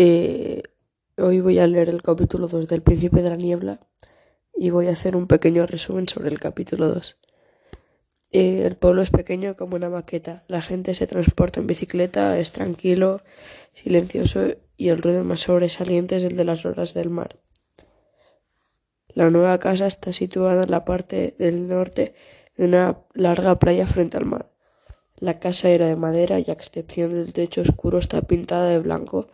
Eh, hoy voy a leer el capítulo 2 del Príncipe de la Niebla y voy a hacer un pequeño resumen sobre el capítulo 2. Eh, el pueblo es pequeño como una maqueta. La gente se transporta en bicicleta, es tranquilo, silencioso y el ruido más sobresaliente es el de las olas del mar. La nueva casa está situada en la parte del norte de una larga playa frente al mar. La casa era de madera y a excepción del techo oscuro está pintada de blanco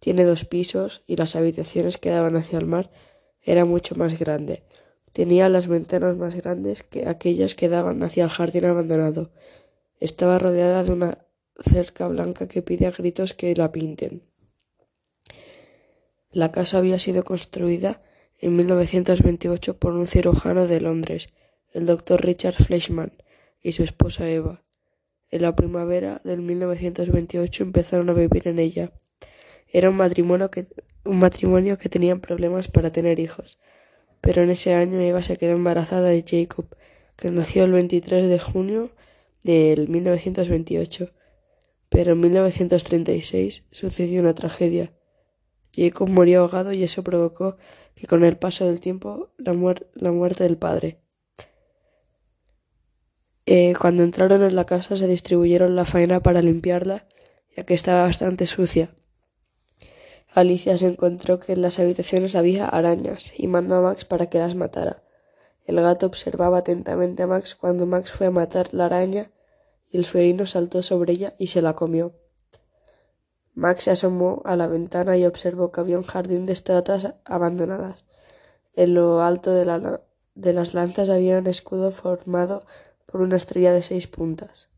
tiene dos pisos y las habitaciones que daban hacia el mar era mucho más grande. Tenía las ventanas más grandes que aquellas que daban hacia el jardín abandonado. Estaba rodeada de una cerca blanca que pide a gritos que la pinten. La casa había sido construida en 1928 por un cirujano de Londres, el doctor Richard Fleischmann, y su esposa Eva. En la primavera del 1928 empezaron a vivir en ella. Era un matrimonio que, un matrimonio que tenían problemas para tener hijos. Pero en ese año Eva se quedó embarazada de Jacob, que nació el 23 de junio del 1928. Pero en 1936 sucedió una tragedia. Jacob murió ahogado y eso provocó que con el paso del tiempo la, muerte del padre. Eh, cuando entraron en la casa se distribuyeron la faena para limpiarla, ya que estaba bastante sucia. Alicia se encontró que en las habitaciones había arañas y mandó a Max para que las matara. El gato observaba atentamente a Max cuando Max fue a matar la araña y el felino saltó sobre ella y se la comió. Max se asomó a la ventana y observó que había un jardín de estatuas abandonadas. En lo alto de, de las lanzas había un escudo formado por una estrella de seis puntas.